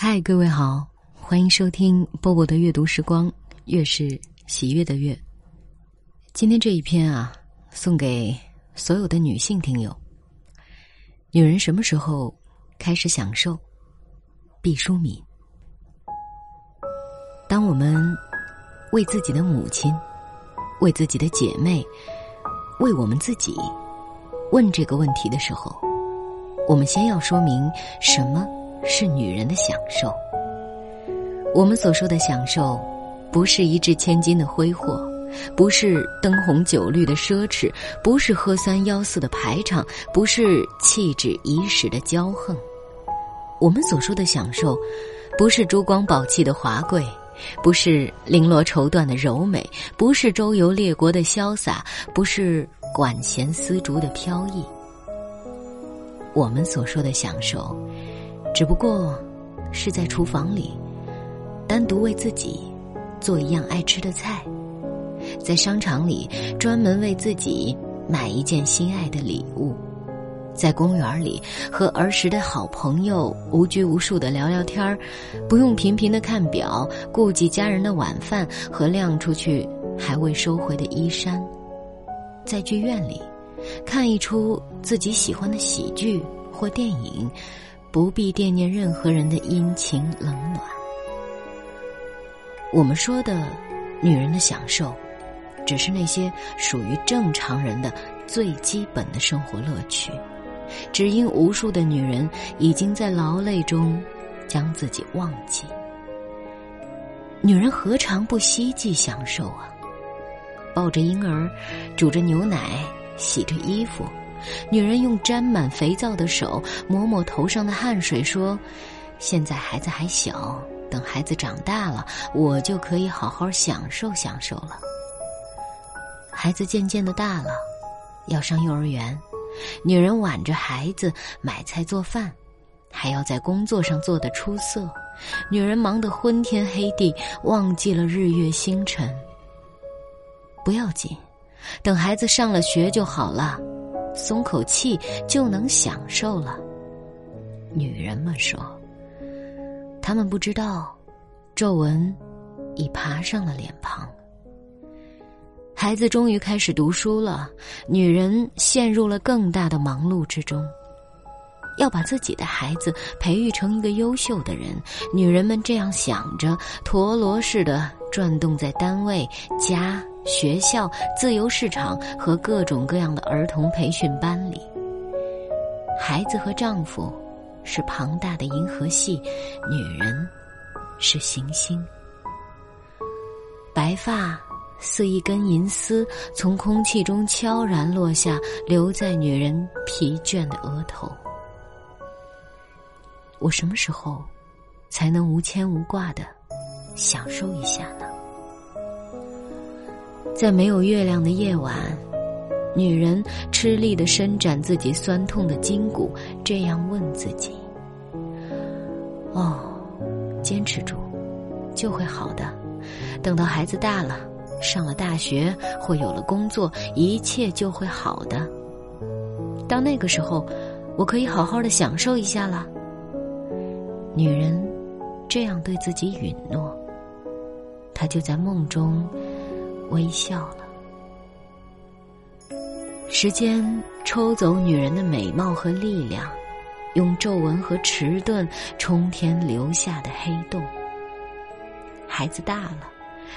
嗨，各位好，欢迎收听波波的阅读时光，月是喜悦的月。今天这一篇啊，送给所有的女性听友。女人什么时候开始享受？毕淑敏。当我们为自己的母亲、为自己的姐妹、为我们自己问这个问题的时候，我们先要说明什么。是女人的享受。我们所说的享受，不是一掷千金的挥霍，不是灯红酒绿的奢侈，不是喝三吆四的排场，不是气质一时的骄横。我们所说的享受，不是珠光宝气的华贵，不是绫罗绸缎的柔美，不是周游列国的潇洒，不是管弦丝竹的飘逸。我们所说的享受。只不过，是在厨房里，单独为自己做一样爱吃的菜；在商场里专门为自己买一件心爱的礼物；在公园里和儿时的好朋友无拘无束的聊聊天儿，不用频频的看表，顾及家人的晚饭和晾出去还未收回的衣衫；在剧院里看一出自己喜欢的喜剧或电影。不必惦念任何人的阴晴冷暖。我们说的女人的享受，只是那些属于正常人的最基本的生活乐趣。只因无数的女人已经在劳累中将自己忘记。女人何尝不希冀享受啊？抱着婴儿，煮着牛奶，洗着衣服。女人用沾满肥皂的手抹抹头上的汗水，说：“现在孩子还小，等孩子长大了，我就可以好好享受享受了。”孩子渐渐的大了，要上幼儿园，女人挽着孩子买菜做饭，还要在工作上做得出色。女人忙得昏天黑地，忘记了日月星辰。不要紧，等孩子上了学就好了。松口气就能享受了。女人们说，他们不知道，皱纹已爬上了脸庞。孩子终于开始读书了，女人陷入了更大的忙碌之中。要把自己的孩子培育成一个优秀的人，女人们这样想着，陀螺似的转动在单位、家。学校、自由市场和各种各样的儿童培训班里，孩子和丈夫是庞大的银河系，女人是行星。白发似一根银丝，从空气中悄然落下，留在女人疲倦的额头。我什么时候才能无牵无挂的享受一下呢？在没有月亮的夜晚，女人吃力的伸展自己酸痛的筋骨，这样问自己：“哦，坚持住，就会好的。等到孩子大了，上了大学或有了工作，一切就会好的。到那个时候，我可以好好的享受一下了。”女人这样对自己允诺，她就在梦中。微笑了。时间抽走女人的美貌和力量，用皱纹和迟钝冲天留下的黑洞。孩子大了，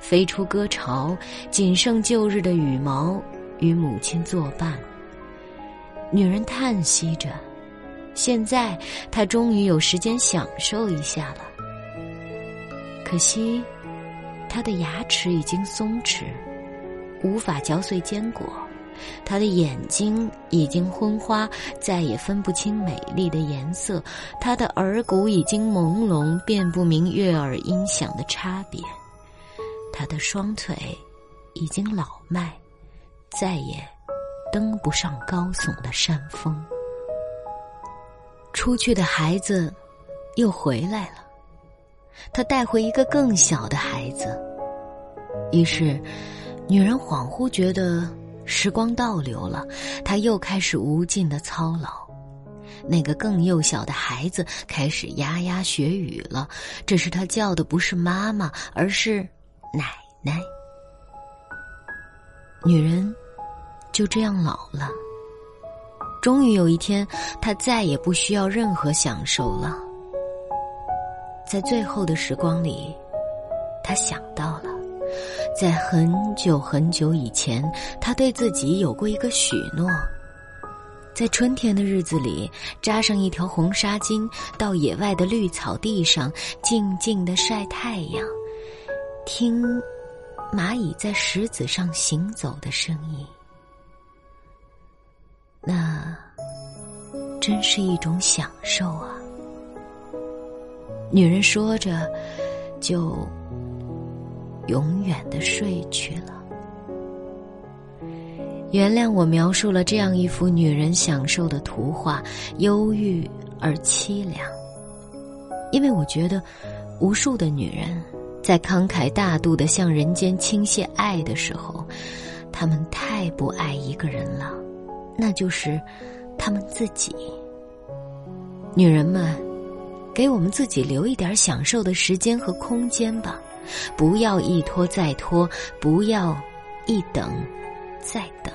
飞出歌巢，仅剩旧日的羽毛与母亲作伴。女人叹息着，现在她终于有时间享受一下了。可惜。他的牙齿已经松弛，无法嚼碎坚果；他的眼睛已经昏花，再也分不清美丽的颜色；他的耳骨已经朦胧，辨不明悦耳音响的差别；他的双腿已经老迈，再也登不上高耸的山峰。出去的孩子又回来了。他带回一个更小的孩子，于是，女人恍惚觉得时光倒流了，她又开始无尽的操劳。那个更幼小的孩子开始牙牙学语了。这时他叫的不是妈妈，而是奶奶。女人就这样老了。终于有一天，她再也不需要任何享受了。在最后的时光里，她想到了，在很久很久以前，她对自己有过一个许诺：在春天的日子里，扎上一条红纱巾，到野外的绿草地上，静静的晒太阳，听蚂蚁在石子上行走的声音。那真是一种享受啊！女人说着，就永远的睡去了。原谅我描述了这样一幅女人享受的图画，忧郁而凄凉。因为我觉得，无数的女人在慷慨大度的向人间倾泻爱的时候，她们太不爱一个人了。那就是他们自己。女人们，给我们自己留一点享受的时间和空间吧，不要一拖再拖，不要一等再等。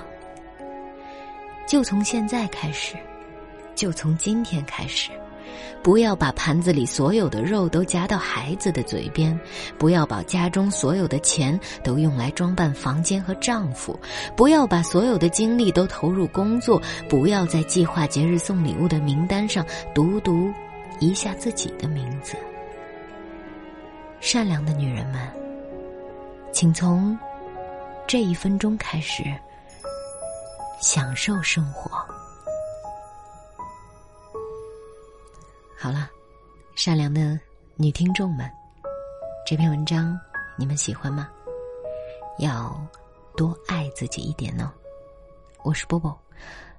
就从现在开始，就从今天开始。不要把盘子里所有的肉都夹到孩子的嘴边，不要把家中所有的钱都用来装扮房间和丈夫，不要把所有的精力都投入工作，不要在计划节日送礼物的名单上读读一下自己的名字。善良的女人们，请从这一分钟开始享受生活。好了，善良的女听众们，这篇文章你们喜欢吗？要多爱自己一点哦。我是波波，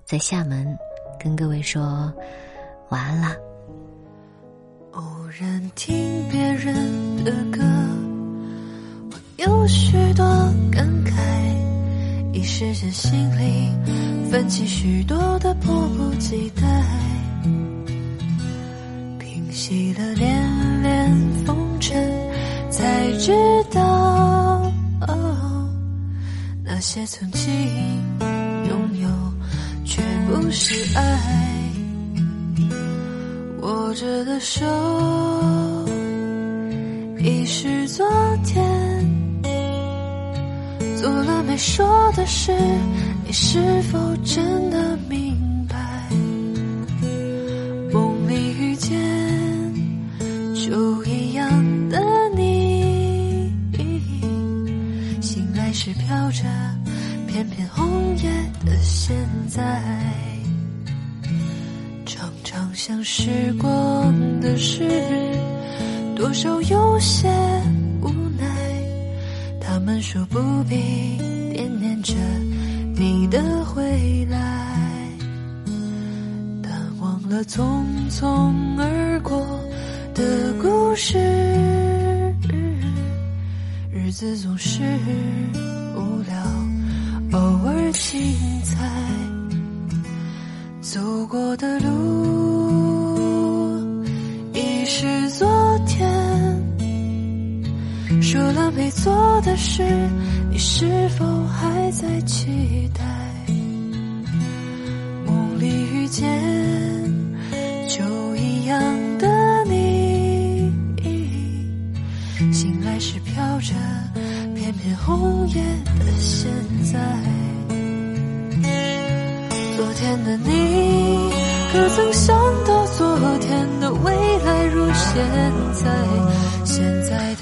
在厦门跟各位说晚安啦。偶然听别人的歌，我有许多感慨，一时间心里泛起许多的迫不及待。平息了连连风尘，才知道，那些曾经拥有，却不是爱。握着的手，已是昨天。做了没说的事，你是否真多少有些无奈。他们说不必惦念着你的回来，但忘了匆匆而过的故事，日子总是无聊。偶尔精彩，走过的路做的事，你是否还在期待？梦里遇见就一样的你，醒来时飘着。片片红叶的现在，昨天的你，可曾想到昨天的未来如现在？现在的，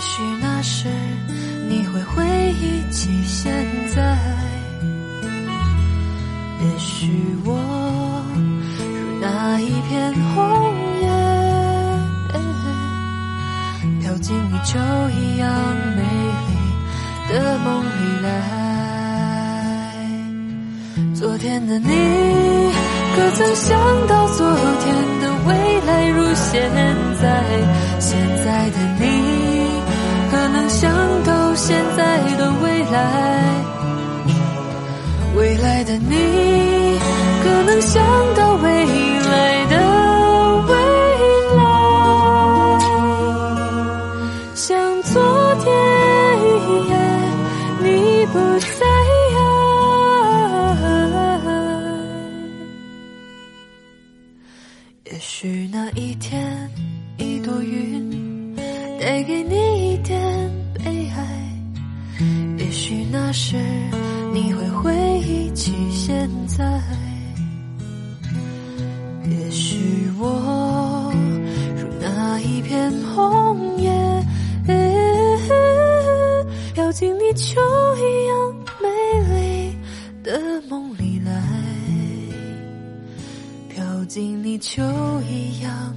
也许那时，你会回忆起现在。也许我如。那一片红叶，飘进你就一样美丽的梦里来。昨天的你，可曾想到昨天的未来如现在？现在的你，现在的未来？未来的你，可能想到未来的未来，像昨天一样，你不在啊。也许那一天，一朵云带给你那时。你会回忆起现在，也许我如那一片红叶，飘进你秋一样美丽的梦里来，飘进你秋一样。